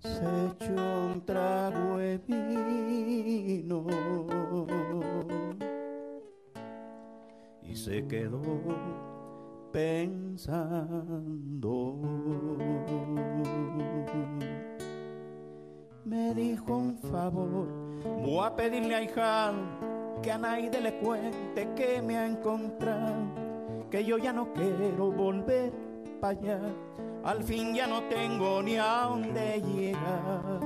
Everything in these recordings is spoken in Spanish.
se echó un trago de vino y se quedó pensando. Me dijo un favor, voy a pedirle a hijado que a nadie le cuente que me ha encontrado, que yo ya no quiero volver allá, al fin ya no tengo ni a dónde llegar.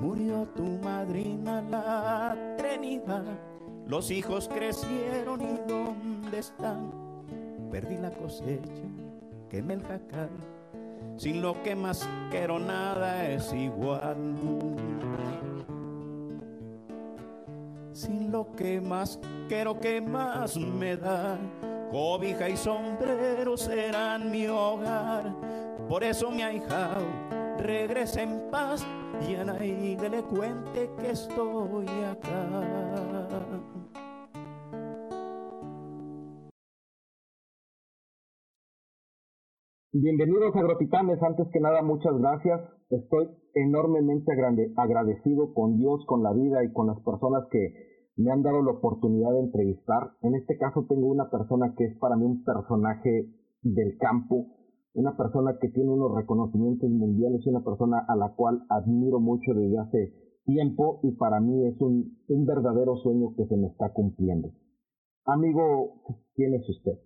Murió tu madrina la Trinidad, los hijos crecieron y dónde están. Perdí la cosecha, quemé el jacal, sin lo que más quiero nada es igual sin lo que más quiero que más me da. Cobija y sombrero serán mi hogar. Por eso mi ahijado regresa en paz y a nadie le cuente que estoy acá. Bienvenidos agrotitanes, antes que nada muchas gracias. Estoy enormemente agradecido con Dios, con la vida y con las personas que me han dado la oportunidad de entrevistar. En este caso tengo una persona que es para mí un personaje del campo, una persona que tiene unos reconocimientos mundiales, una persona a la cual admiro mucho desde hace tiempo y para mí es un, un verdadero sueño que se me está cumpliendo. Amigo, ¿quién es usted?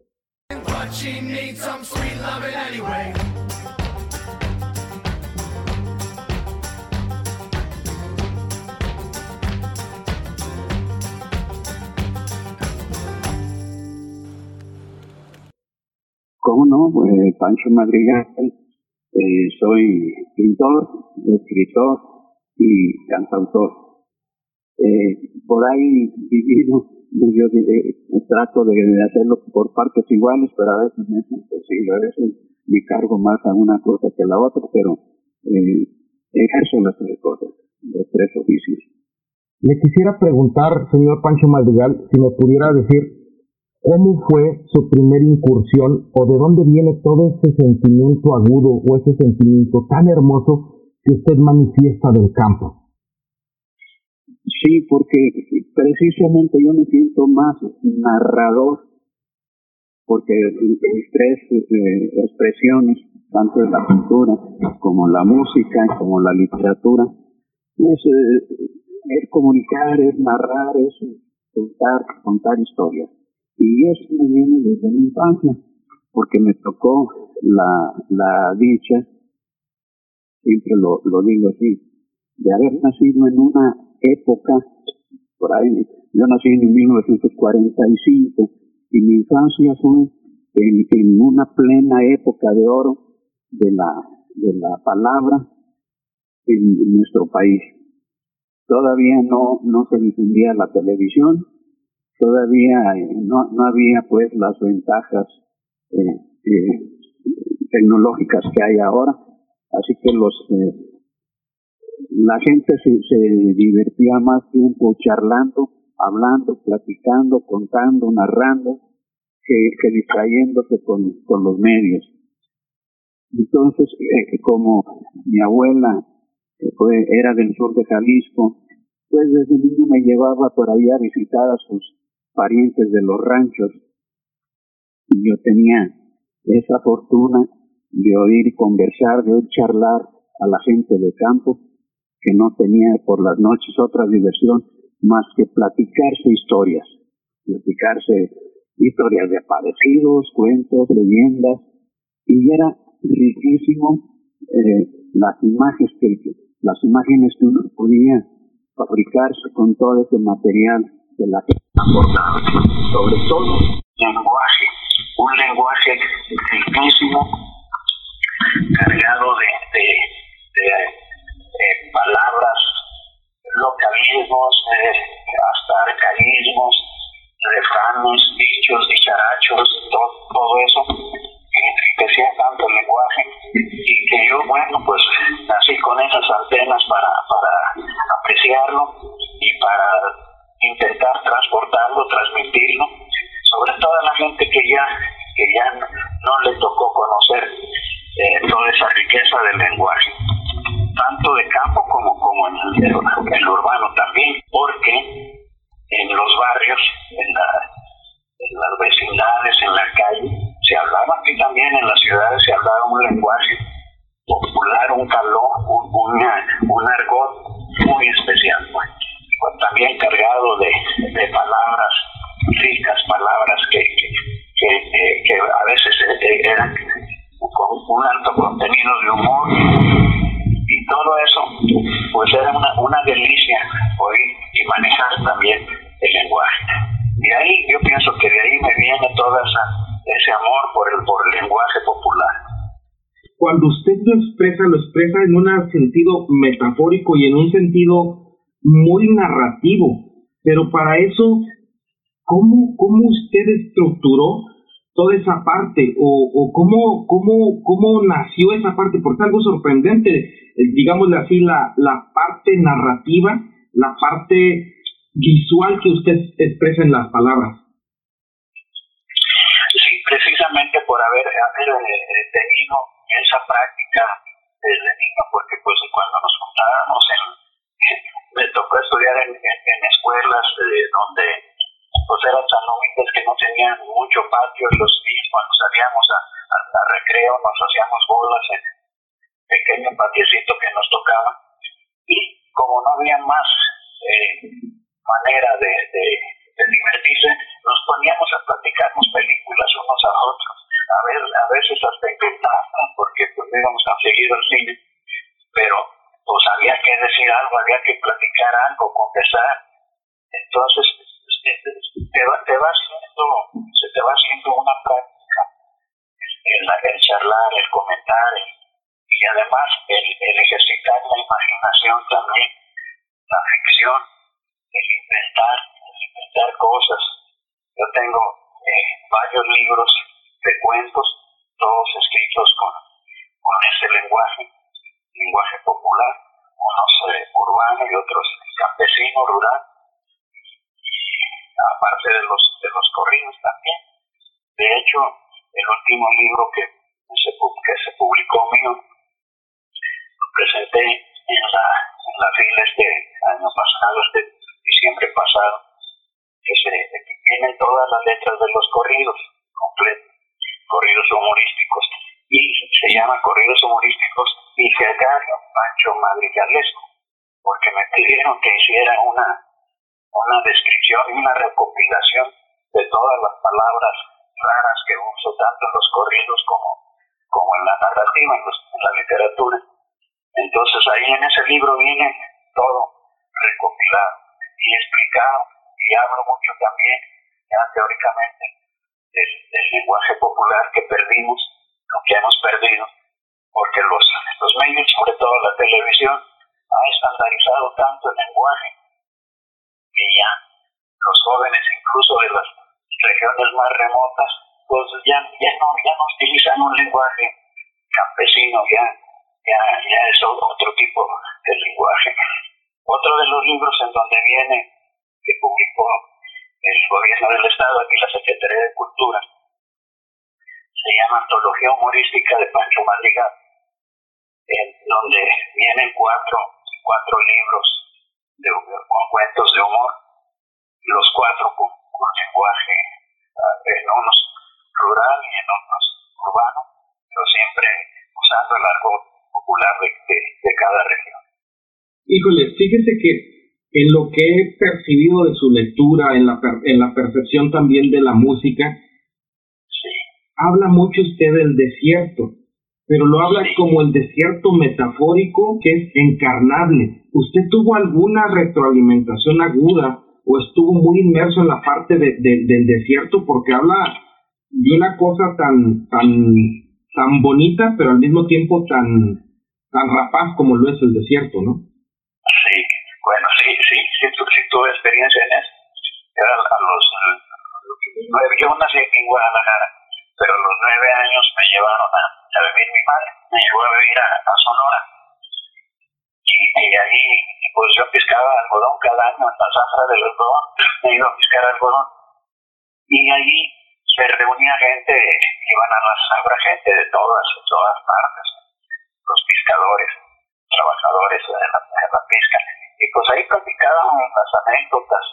¿Cómo no? Pues Pancho Madrigal, eh, soy pintor, escritor y cantautor. Eh, por ahí vivido yo trato de, hacerlo por partes iguales, pero a veces es imposible, a veces me cargo más a una cosa que a la otra, pero eh, ejerzo las tres cosas, los tres oficios. Le quisiera preguntar, señor Pancho Madrigal, si me pudiera decir cómo fue su primera incursión o de dónde viene todo ese sentimiento agudo o ese sentimiento tan hermoso que usted manifiesta del campo. Sí, porque precisamente yo me siento más narrador, porque mis tres eh, expresiones, tanto de la pintura como la música, como la literatura, es, eh, es comunicar, es narrar, es contar, contar historias. Y eso me viene desde mi infancia, porque me tocó la, la dicha, siempre lo, lo digo así, de haber nacido en una época, por ahí, yo nací en 1945 y mi infancia fue en, una plena época de oro de la, de la palabra en, nuestro país. Todavía no, no se difundía la televisión, todavía eh, no, no había pues las ventajas eh, eh, tecnológicas que hay ahora, así que los la gente se, se divertía más tiempo charlando, hablando, platicando, contando, narrando, que, que distrayéndose con, con los medios. Entonces, como mi abuela fue, era del sur de Jalisco, pues desde niño me llevaba por ahí a visitar a sus parientes de los ranchos. Y yo tenía esa fortuna de oír conversar, de oír charlar a la gente de campo que no tenía por las noches otra diversión más que platicarse historias, platicarse historias de aparecidos, cuentos, leyendas, y era riquísimo eh, las imágenes que las imágenes que uno podía fabricarse con todo ese material de la que aportaba, sobre todo lenguaje, un lenguaje riquísimo, cargado de, de eh, palabras, localismos, hasta arcaísmos, refranes, dichos, dicharachos, todo, todo eso que enriquecía tanto el lenguaje y que yo, bueno, pues nací con esas antenas para, para apreciarlo y para intentar transportarlo, transmitirlo, sobre todo a la gente que ya, que ya no, le tocó conocer eh, toda esa riqueza del lenguaje. el urbano también, porque en los barrios, en, las vecindades, en la calle, se hablaba aquí también en las ciudades, se hablaba un lenguaje popular, un calor, un, un argot muy especial, pues. También cargado de, de palabras ricas, palabras que, que, que, a veces eran con un alto contenido de humor y todo eso pues era una, una delicia oír y manejar también el lenguaje. Y ahí yo pienso que de ahí me viene todo ese amor por el, por el lenguaje popular. Cuando usted lo expresa, lo expresa en un sentido metafórico y en un sentido muy narrativo, pero para eso, ¿cómo, cómo usted estructuró toda esa parte o, cómo, cómo, cómo nació esa parte, porque es algo sorprendente, eh, digámosle así, la, la parte narrativa, la parte visual que usted expresa en las palabras. Sí, precisamente por haber, haber eh, tenido esa práctica desde niño, porque pues cuando nos juntábamos en, me tocó estudiar en, escuelas eh, donde pues eran tan humildes que no tenían mucho patio los días cuando salíamos a, a, recreo nos hacíamos bolas en pequeño patiecito que nos tocaba. Y como no había más eh, manera de, divertirse nos poníamos a platicarnos películas unos a otros a, ver, a veces hasta inventar porque pues íbamos tan seguido al cine. Pero pues había que decir algo había que platicar algo conversar entonces te va, te va haciendo, se te va haciendo una práctica el, el charlar, el comentar y además el, el ejercitar la imaginación también, la ficción, el inventar, el inventar cosas. Yo tengo eh, varios libros de cuentos, todos escritos con, con ese lenguaje, lenguaje popular, unos eh, urbano y otros campesino, rural aparte de los, de los corridos también. De hecho, el último libro que se, que se publicó mío, lo presenté en la, en la fila este año pasado, este diciembre pasado, que, que tiene todas las letras de los corridos, completos, corridos humorísticos, y se llama Corridos Humorísticos y Fergario Pancho Madrigalesco, porque me pidieron que hiciera una una descripción y una recopilación de todas las palabras raras que uso tanto en los corridos como, como en la narrativa, en, la literatura. Entonces ahí en ese libro viene todo recopilado y explicado y hablo mucho también ya teóricamente del lenguaje popular que perdimos, lo que hemos perdido, porque los, los medios, sobre todo la televisión, ha estandarizado tanto el lenguaje que ya los jóvenes incluso de las regiones más remotas pues ya, ya, no, ya no utilizan un lenguaje campesino, ya, ya, ya es otro tipo de lenguaje. Otro de los libros en donde viene, que publicó el gobierno del Estado, aquí la Secretaría de Cultura, se llama Antología Humorística de Pancho Madrigal, en donde vienen cuatro, cuatro libros de, con cuentos de humor, los cuatro con, con lenguaje uh, en unos rural y en unos urbano, pero siempre usando el argot popular de, de, cada región. Híjole, fíjese que en lo que he percibido de su lectura, en la, en la percepción también de la música. Habla mucho usted del desierto pero lo habla como el desierto metafórico que es encarnable. ¿Usted tuvo alguna retroalimentación aguda o estuvo muy inmerso en la parte de, del desierto? Porque habla de una cosa tan, tan, tan bonita, pero al mismo tiempo tan, tan rapaz como lo es el desierto, ¿no? Sí, bueno, sí, sí, sí, sí tuve experiencia en eso. Era a los, yo nací en Guadalajara, pero a los nueve años me llevaron a vivir mi madre, me llevó a vivir a, Sonora. Y, ahí, pues yo pescaba algodón cada año en la zafra del algodón, me iba a pescar algodón. Y allí se reunía gente, iban a la zafra gente de todas, de todas partes, los pescadores, trabajadores de la, de la pesca. Y pues ahí platicábamos las anécdotas.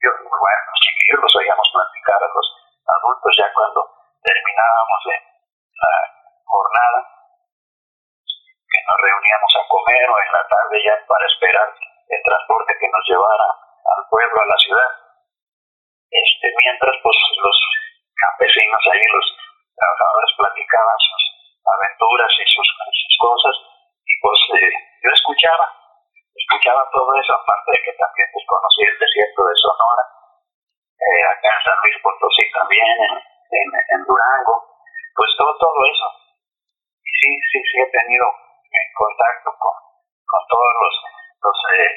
Yo, bueno, los chiquillos los oíamos platicar a los adultos ya cuando terminábamos la jornada, que nos reuníamos a comer o en la tarde ya para esperar el transporte que nos llevara al pueblo, a la ciudad. Este, mientras pues los campesinos ahí, los trabajadores platicaban sus aventuras y sus, cosas, y pues eh, yo escuchaba, escuchaba todo eso, aparte de que también pues conocí el desierto de Sonora, eh, acá en San Luis Potosí también, en, Durango, pues todo, todo eso. Sí, sí, sí he tenido contacto con, con todos los, los, eh,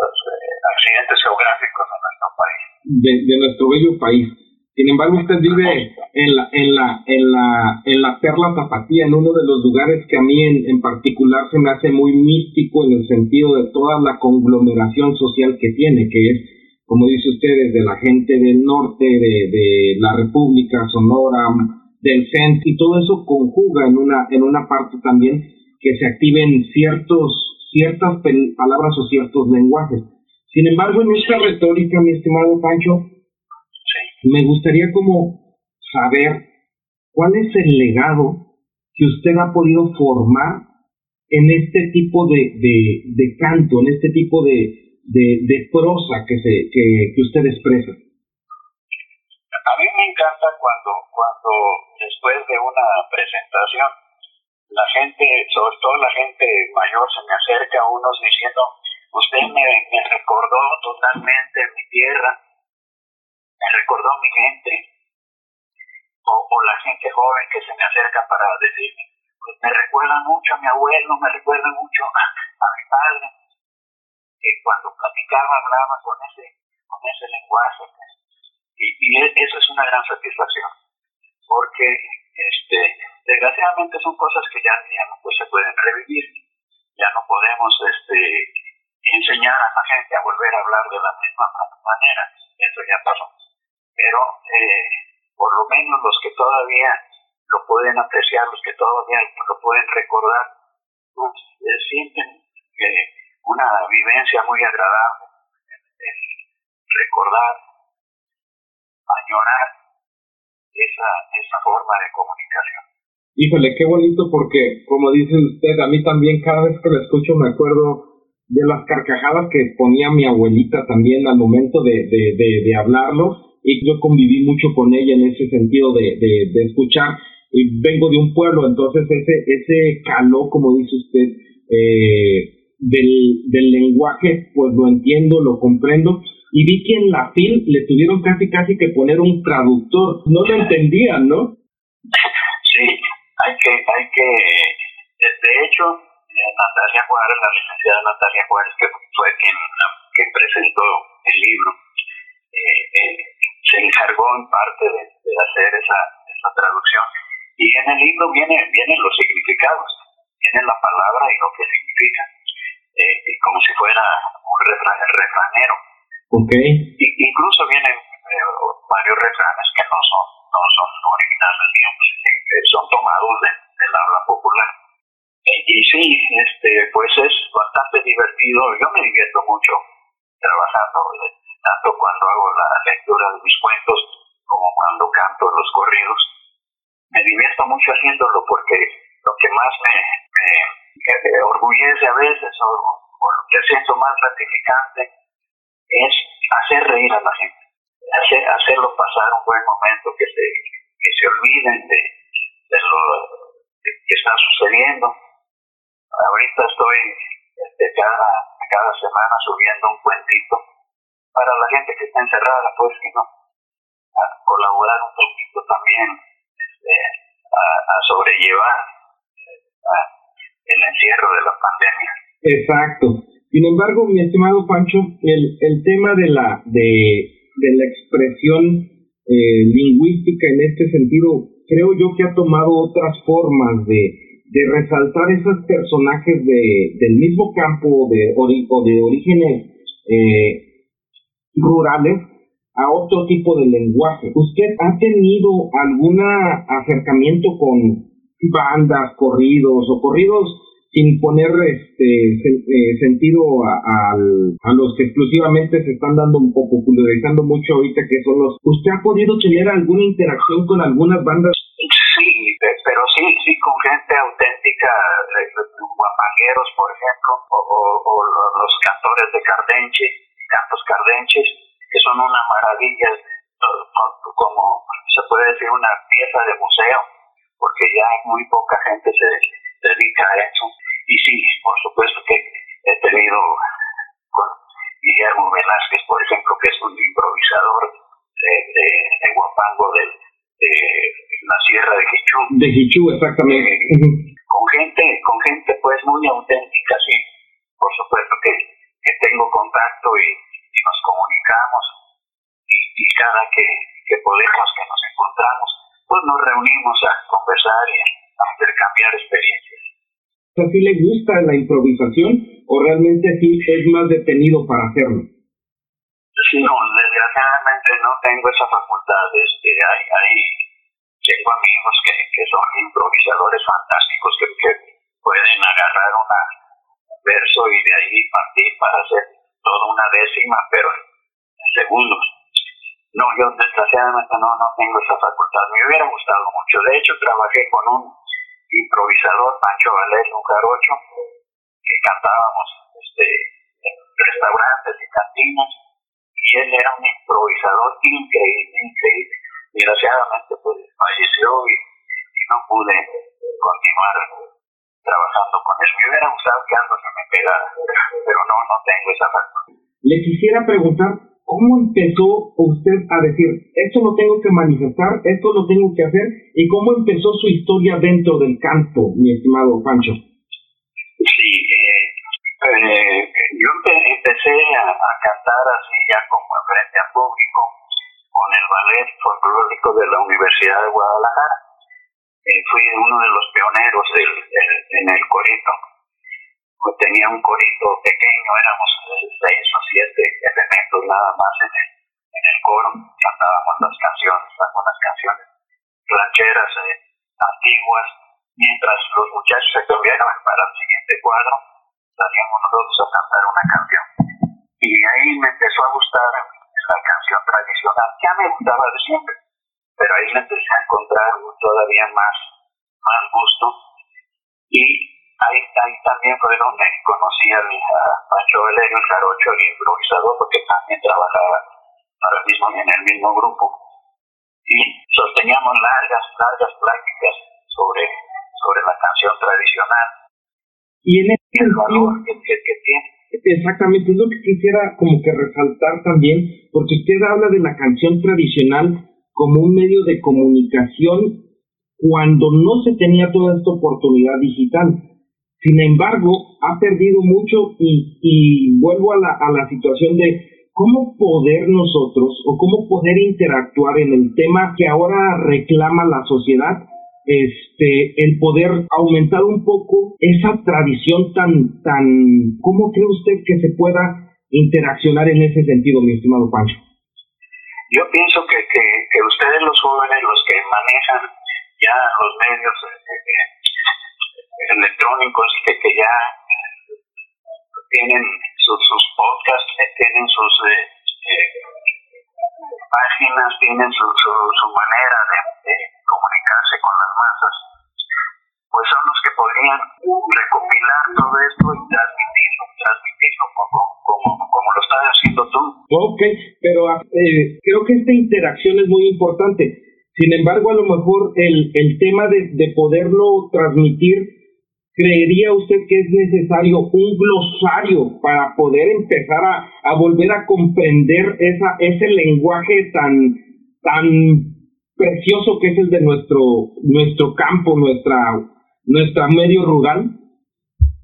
los eh, accidentes geográficos de nuestro país. De, de nuestro bello país. Sin embargo, usted vive en la, en la, en la, en la Perla Tapatía, en uno de los lugares que a mí en, en, particular se me hace muy místico en el sentido de toda la conglomeración social que tiene, que es, como dice usted, desde la gente del norte, de, de la República, Sonora, del centro, y todo eso conjuga en una, en una parte también que se activen ciertos, ciertas palabras o ciertos lenguajes. Sin embargo, en esta retórica, mi estimado Pancho, me gustaría como saber cuál es el legado que usted ha podido formar en este tipo de, de, canto, en este tipo de, de, prosa que, se, que, usted expresa. A mí me encanta cuando, cuando después de una presentación la gente, sobre todo la gente mayor, se me acerca unos diciendo, usted me, me recordó totalmente mi tierra, me recordó mi gente, o, la gente joven que se me acerca para decirme, pues me recuerda mucho a mi abuelo, me recuerda mucho a, mi padre, que cuando platicaba hablaba con ese, con ese lenguaje. Y, y e, eso es una gran satisfacción, porque este, desgraciadamente son cosas que ya, no pues, se pueden revivir, ya no podemos este, enseñar a la gente a volver a hablar de la misma manera, eso ya pasó. Pero eh, por lo menos los que todavía lo pueden apreciar, los que todavía lo pueden recordar, pues, eh, sienten que una vivencia muy agradable, recordar, añorar esa, esa forma de comunicación. Híjole, qué bonito porque, como dice usted, a mí también cada vez que lo escucho me acuerdo de las carcajadas que ponía mi abuelita también al momento de, de hablarlo y yo conviví mucho con ella en ese sentido de, de, escuchar. Y vengo de un pueblo, entonces ese, ese calor, como dice usted, eh, del, del lenguaje, pues lo entiendo, lo comprendo. Y vi que en la FIL le tuvieron casi casi que poner un traductor. No lo entendían, ¿no? Sí, hay que, hay que, de hecho, eh, Natalia Juárez, la licenciada Natalia Juárez, que fue quien, quien presentó el libro, eh, eh, se encargó en parte de, hacer esa, esa traducción. Y en el libro viene, vienen los significados, viene la palabra y lo que significa, eh, como si fuera un refrán, refranero. Okay. Y, incluso vienen eh, varios refranes que no son, no son originales, digamos, eh, son tomados del habla popular. y sí, este, pues es bastante divertido, yo me divierto mucho trabajando tanto cuando hago la lectura de mis cuentos como cuando canto los corridos. Me divierto mucho haciéndolo porque lo que más me, me, orgullece a veces o, lo que siento más gratificante es hacer reír a la gente, hacer, hacerlo pasar un buen momento, que se, que se olviden de, de lo que está sucediendo. Ahorita estoy este, cada, cada semana subiendo un cuentito para la gente que está encerrada, pues que no, a colaborar un poquito también este, a, sobrellevar el encierro de la pandemia. Exacto. Sin embargo, mi estimado Pancho, el, el tema de la, de, de la expresión eh, lingüística en este sentido, creo yo que ha tomado otras formas de, de resaltar esos personajes de, del mismo campo de, o de orígenes eh, rurales a otro tipo de lenguaje. ¿Usted ha tenido algún acercamiento con bandas, corridos o corridos sin poner este eh, sentido a, a, los que exclusivamente se están dando un poco popularizando mucho ahorita que son los ¿usted ha podido tener alguna interacción con algunas bandas? Sí, pero sí, sí con gente auténtica, eh, guapangueros por ejemplo, o, los cantores de Cardenche, cantos Cardenches, que son una maravilla, como se puede decir una pieza de museo, porque ya muy poca gente se dedica a eso y sí, por supuesto que he tenido con Guillermo Velázquez, por ejemplo, que es un improvisador de, de, de Guapango de, la Sierra de Jichú. De Jichú, exactamente. Eh, con gente, con gente pues muy auténtica, sí. Por supuesto que, que tengo contacto y, nos comunicamos y, y cada que, que podemos, que nos encontramos, pues nos reunimos a conversar y a intercambiar experiencias si le gusta la improvisación o realmente sí es más detenido para hacerlo? No, desgraciadamente no tengo esa facultad. Este, hay, hay, tengo amigos que, que son improvisadores fantásticos que, que pueden agarrar una, un verso y de ahí partir para hacer toda una décima, pero en segundos. No, yo desgraciadamente no, no tengo esa facultad. Me hubiera gustado mucho. De hecho, trabajé con un improvisador Pancho Valerio, un jarocho, que cantábamos este, en restaurantes y cantinas, y él era un improvisador increíble, increíble. Desgraciadamente pues falleció y, no pude continuar trabajando con él. Me hubiera gustado que algo se me pegara, pero no, no tengo esa facultad. Le quisiera preguntar ¿Cómo empezó usted a decir, esto lo tengo que manifestar, esto lo tengo que hacer? ¿Y cómo empezó su historia dentro del canto, mi estimado Pancho? Sí, eh, eh, yo empecé a, cantar así ya como frente a público con el ballet folclórico de la Universidad de Guadalajara. Eh, fui uno de los pioneros del, en el corito tenía un corito pequeño, éramos seis o siete elementos nada más en el, coro, cantábamos las canciones, algunas canciones rancheras eh, antiguas, mientras los muchachos se cambiaban para el siguiente cuadro, salíamos nosotros a cantar una canción. Y ahí me empezó a gustar la canción tradicional, ya me gustaba de siempre, pero ahí me empecé a encontrar todavía más, más gusto y ahí, ahí también fue donde conocí a, Pancho Valerio, el jarocho, el improvisador, porque también trabajaba ahora mismo en el mismo grupo. Y sosteníamos largas, largas prácticas sobre, sobre la canción tradicional. Y en este el valor que, que, tiene. Exactamente, es lo que quisiera como que resaltar también, porque usted habla de la canción tradicional como un medio de comunicación cuando no se tenía toda esta oportunidad digital. Sin embargo, ha perdido mucho y, y vuelvo a la, a la situación de cómo poder nosotros o cómo poder interactuar en el tema que ahora reclama la sociedad, este, el poder aumentar un poco esa tradición tan, tan, ¿cómo cree usted que se pueda interaccionar en ese sentido, mi estimado Pancho? Yo pienso que, que, ustedes los jóvenes, los que manejan ya los medios, eh, eh, electrónicos que, que ya tienen sus, sus podcasts, eh, tienen sus eh, eh, páginas, tienen su, su, manera de, comunicarse con las masas, pues son los que podrían recopilar todo esto y transmitirlo, transmitirlo como, como, como lo estás haciendo tú. Ok, pero creo que esta interacción es muy importante. Sin embargo, a lo mejor el, el tema de, de poderlo transmitir ¿Creería usted que es necesario un glosario para poder empezar a, a volver a comprender esa, ese lenguaje tan, tan precioso que es el de nuestro, nuestro campo, nuestra, nuestra medio rural?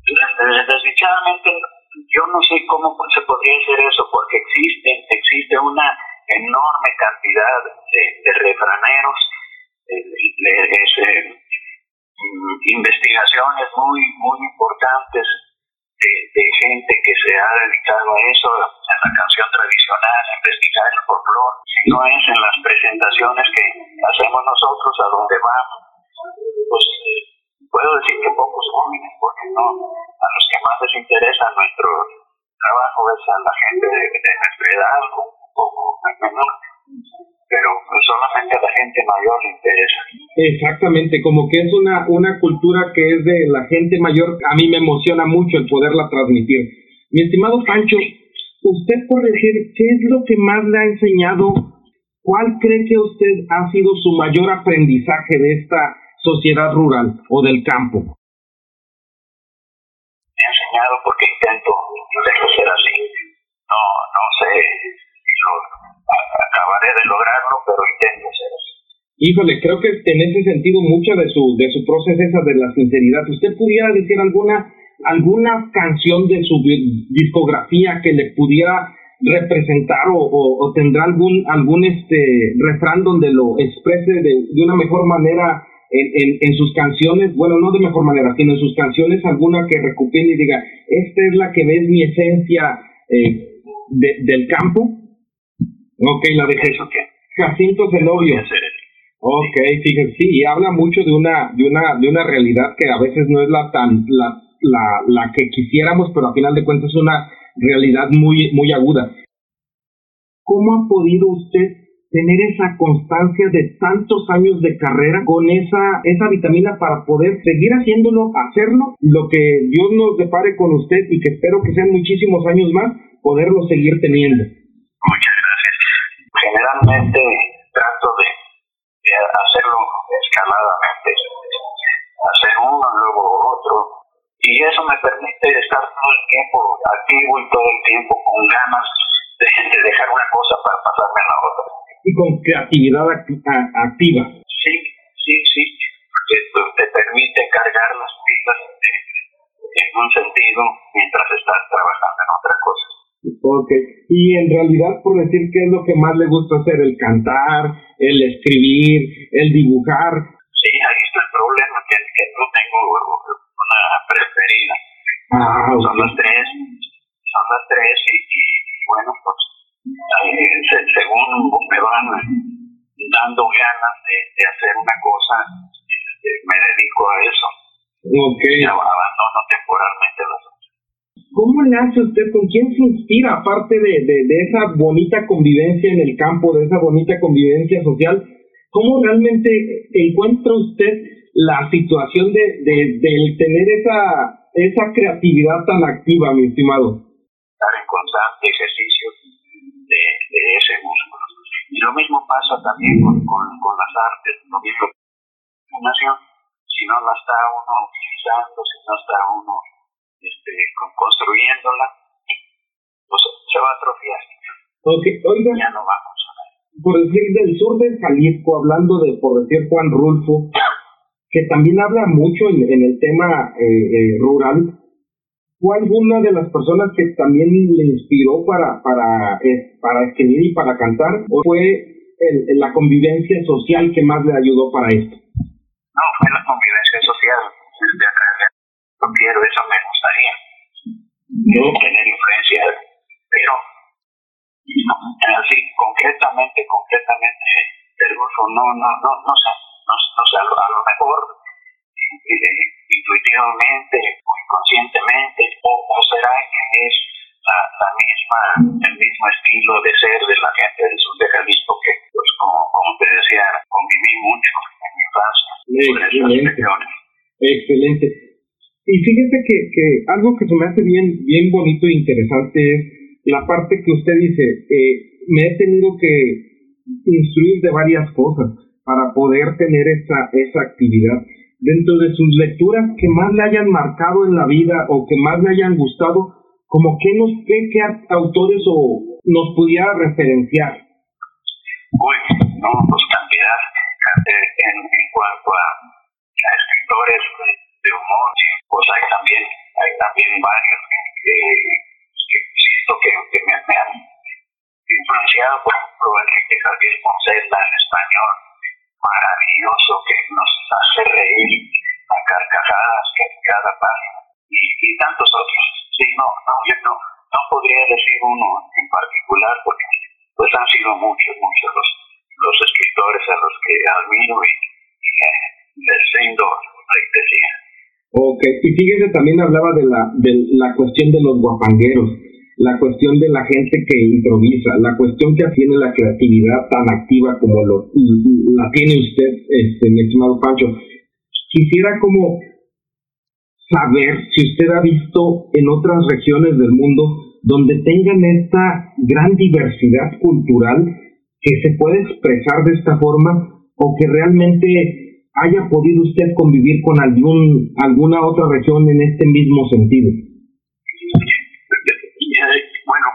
Desdichadamente, yo no sé cómo se podría hacer eso, porque existe, existe una enorme cantidad de, refraneros, de, investigaciones muy, muy importantes de, de, gente que se ha dedicado a eso, a la canción tradicional, a investigar el folclore, si no es en las presentaciones que hacemos nosotros a donde vamos, pues eh, puedo decir que pocos jóvenes, porque no, a los que más les interesa nuestro trabajo es a la gente de, nuestra edad, un poco menor, pero solamente a la gente mayor le interesa. Exactamente, como que es una, una cultura que es de la gente mayor, a mí me emociona mucho el poderla transmitir. Mi estimado Pancho, usted por decir, ¿qué es lo que más le ha enseñado? ¿Cuál cree que usted ha sido su mayor aprendizaje de esta sociedad rural o del campo? Me ha enseñado porque intento, intento ser así. No, no sé si acabaré de lograrlo, pero intento ser así. Híjole, creo que en ese sentido mucha de su de su proceso esa de la sinceridad. ¿Usted pudiera decir alguna alguna canción de su discografía que le pudiera representar o, tendrá algún algún este refrán donde lo exprese de, una mejor manera en, en, sus canciones, bueno, no de mejor manera, sino en sus canciones alguna que recupere y diga, esta es la que ves mi esencia eh, del campo. Ok, la de Jacinto Zenobio. Ok, fíjense, sí, y habla mucho de una, de una, de una realidad que a veces no es la tan, la, la, la que quisiéramos, pero a final de cuentas es una realidad muy, muy aguda. ¿Cómo ha podido usted tener esa constancia de tantos años de carrera con esa, esa vitamina para poder seguir haciéndolo, hacerlo, lo que Dios nos depare con usted y que espero que sean muchísimos años más, poderlo seguir teniendo. Escaladamente, hacer uno, luego otro, y eso me permite estar todo el tiempo activo y todo el tiempo con ganas de, de dejar una cosa para pasarme a la otra y con creatividad activa. Sí, sí, sí. Esto te permite cargar las pilas en un sentido mientras estás trabajando en otra cosa. Ok, y en realidad por decir qué es lo que más le gusta hacer, el cantar, el escribir, el dibujar. Sí, ahí está el problema, que, que no tengo una preferida. Ah, Son las tres, son las tres y, y bueno, pues según me van dando ganas de, hacer una cosa, este, me dedico a eso. Okay. abandono temporalmente las ¿Cómo le hace usted? ¿Con quién se inspira? Aparte de, de, esa bonita convivencia en el campo, de esa bonita convivencia social, ¿cómo realmente encuentra usted la situación de, de, tener esa, esa creatividad tan activa, mi estimado? Estar en constante ejercicio de, ese músculo. Y lo mismo pasa también con, con, con las artes, lo mismo si no la está uno utilizando, si no está uno este, construyéndola, pues se va a atrofiar. Okay, oiga, ya no va a funcionar. Por decir del sur de Jalisco, hablando de, por decir Juan Rulfo, que también habla mucho en, en el tema eh, eh, rural, ¿Fue alguna de las personas que también le inspiró para, para, eh, para escribir y para cantar? ¿O fue el, la convivencia social que más le ayudó para esto? No, fue. Quiero, eso me gustaría. Tener influencia, pero así, concretamente, concretamente, el grupo no, no, no, no sé, no, no sé, a lo, a lo mejor eh, intuitivamente o inconscientemente, o, será que es la, la, misma, el mismo estilo de ser de la gente del sur de Jalisco que, pues como, como te decía, conviví mucho en mi infancia. Excelente. Y fíjese que, que algo que se me hace bien, bien bonito e interesante es la parte que usted dice, eh, me he tenido que instruir de varias cosas para poder tener esa, esa actividad dentro de sus lecturas que más le hayan marcado en la vida o que más le hayan gustado, como que nos qué, autores o nos pudiera referenciar. Uy, no, pues cantidad. En, en cuanto a, escritores de, humor, pues hay también, hay también varios que, que siento que, que me, han influenciado, por ejemplo, Enrique Javier Poncela en español, maravilloso que nos hace reír a carcajadas cada página y, y tantos otros. Sí, no, no, yo no, no podría decir uno en particular porque pues han sido muchos, muchos los, los escritores a los que admiro y, les rindo. Ok, y fíjese, también hablaba de la, de la cuestión de los guapangueros, la cuestión de la gente que improvisa, la cuestión que tiene la creatividad tan activa como lo, la tiene usted, este, mi estimado Pancho. Quisiera como saber si usted ha visto en otras regiones del mundo donde tengan esta gran diversidad cultural que se puede expresar de esta forma o que realmente haya podido usted convivir con algún alguna otra región en este mismo sentido. Bueno,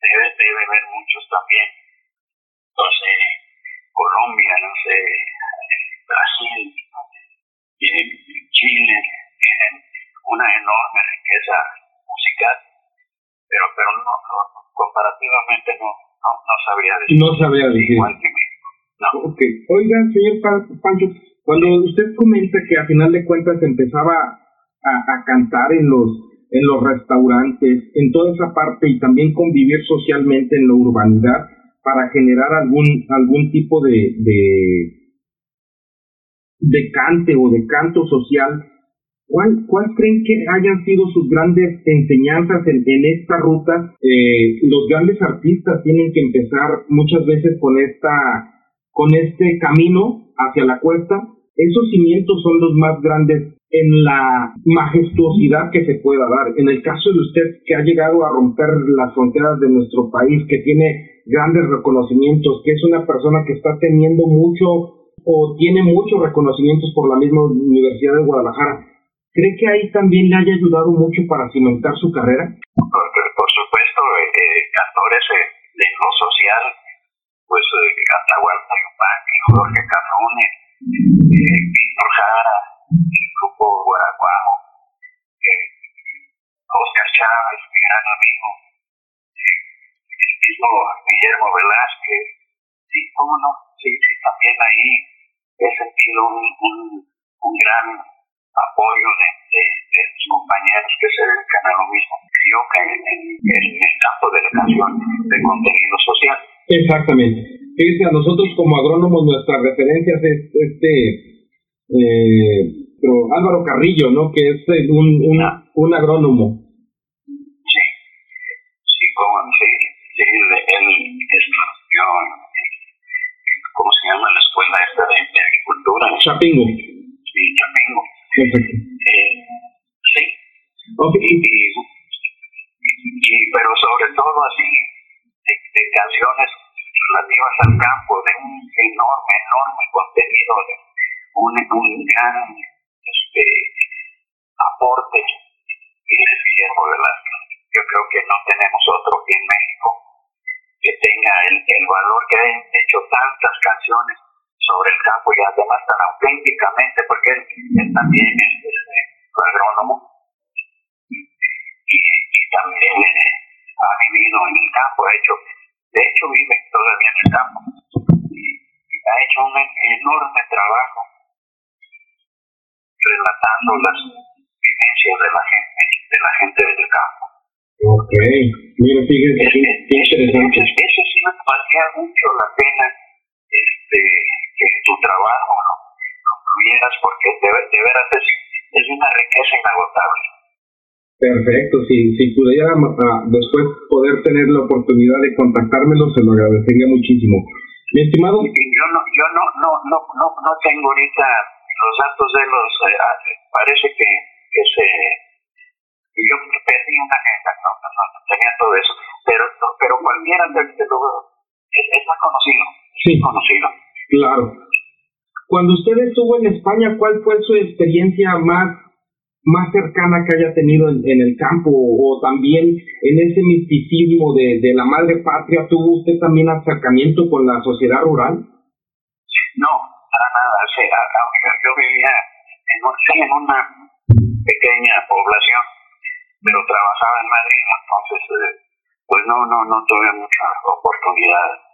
debe, debe haber muchos también. No sé, Colombia, no sé, Brasil, Chile, tienen una enorme riqueza musical, pero pero no, no comparativamente no no, sabría decir. No sabría decir. Oiga, señor Pancho, cuando usted comenta que a final de cuentas empezaba a, cantar en los en los restaurantes, en toda esa parte y también convivir socialmente en la urbanidad para generar algún algún tipo de, de de cante o de canto social ¿Cuál, ¿Cuál creen que hayan sido sus grandes enseñanzas en, esta ruta? Eh, los grandes artistas tienen que empezar muchas veces con esta, con este camino hacia la cuesta. Esos cimientos son los más grandes en la majestuosidad que se pueda dar. En el caso de usted que ha llegado a romper las fronteras de nuestro país, que tiene grandes reconocimientos, que es una persona que está teniendo mucho o tiene muchos reconocimientos por la misma Universidad de Guadalajara ¿Cree que ahí también le haya ayudado mucho para cimentar su carrera? Por, supuesto, eh, eh, cantores eh, de lo social, pues eh, Atahualpa Yupanqui, Jorge Carrone, eh, Víctor Jara, el grupo Guaraguao, eh, Oscar Chávez, mi gran amigo, el mismo Guillermo Velázquez, sí, cómo no, sí, sí, también ahí he sentido un, un gran apoyo de, de, de los compañeros que se dedican a lo mismo. Yo que en, en, el campo de la canción de contenido social. Exactamente. A nosotros como agrónomos nuestras referencias es este eh, Álvaro Carrillo, ¿no? Que es un, un, ah. un agrónomo. Sí, sí, como sí, sí, él, él estudió, ¿cómo se llama la escuela esta de, de agricultura? Chapingo. Eh, sí. Y, pero sobre todo así, de, canciones relativas al campo, de un enorme, enorme contenido, de un, un gran este, aporte. Y es Guillermo Velázquez. Yo creo que no tenemos otro en México que tenga el, el valor que ha hecho tantas canciones sobre el campo y además tan auténticamente, porque él, también es, agrónomo y, también eh, ha vivido en el campo, ha hecho, de hecho vive todavía en el campo y, ha hecho un enorme trabajo relatando las vivencias de la gente, de la gente del campo. Ok, mira, fíjense, qué interesante. Sí me valía mucho la pena este que tu trabajo porque de, de veras es, es, una riqueza inagotable. Perfecto, si, si pudiera uh, después poder tener la oportunidad de contactármelo, se lo agradecería muchísimo. Mi estimado. Yo no, yo no, no, no, no, no tengo ahorita los datos de los. Eh, ah, parece que, que se. Yo perdí una agenda, no, no, no, tenía todo eso, pero, pero cualquiera de, de lo, es, es más conocido. Sí. Conocido. Claro. Cuando usted estuvo en España, ¿cuál fue su experiencia más, más cercana que haya tenido en, el campo o también en ese misticismo de, de, la madre patria? ¿Tuvo usted también acercamiento con la sociedad rural? No, para nada. Sí, yo vivía en, en una pequeña población, pero trabajaba en Madrid, entonces eh, pues no, no, no tuve mucha oportunidad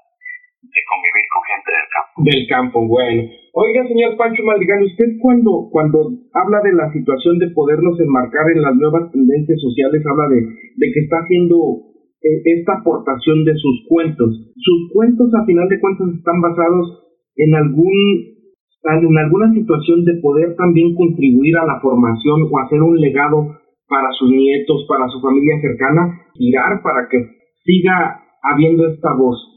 de convivir con gente del campo. Del campo, bueno. Oiga, señor Pancho Madrigal, usted cuando, cuando habla de la situación de podernos enmarcar en las nuevas tendencias sociales, habla de, de que está haciendo eh, esta aportación de sus cuentos. Sus cuentos, a final de cuentas, están basados en algún en alguna situación de poder también contribuir a la formación o hacer un legado para sus nietos, para su familia cercana, girar para que siga habiendo esta voz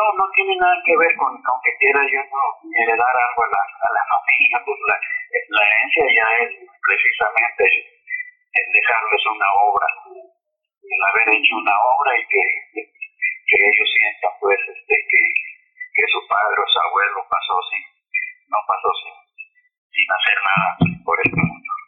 no, no tiene nada que ver con, con que quiera yo no heredar algo a la, a la familia, pues la, la herencia ya es precisamente el, el dejarles una obra, el haber hecho una obra y que, que ellos sientan pues este que, que su padre o su abuelo pasó sin, no pasó sin, sin hacer nada por este mundo.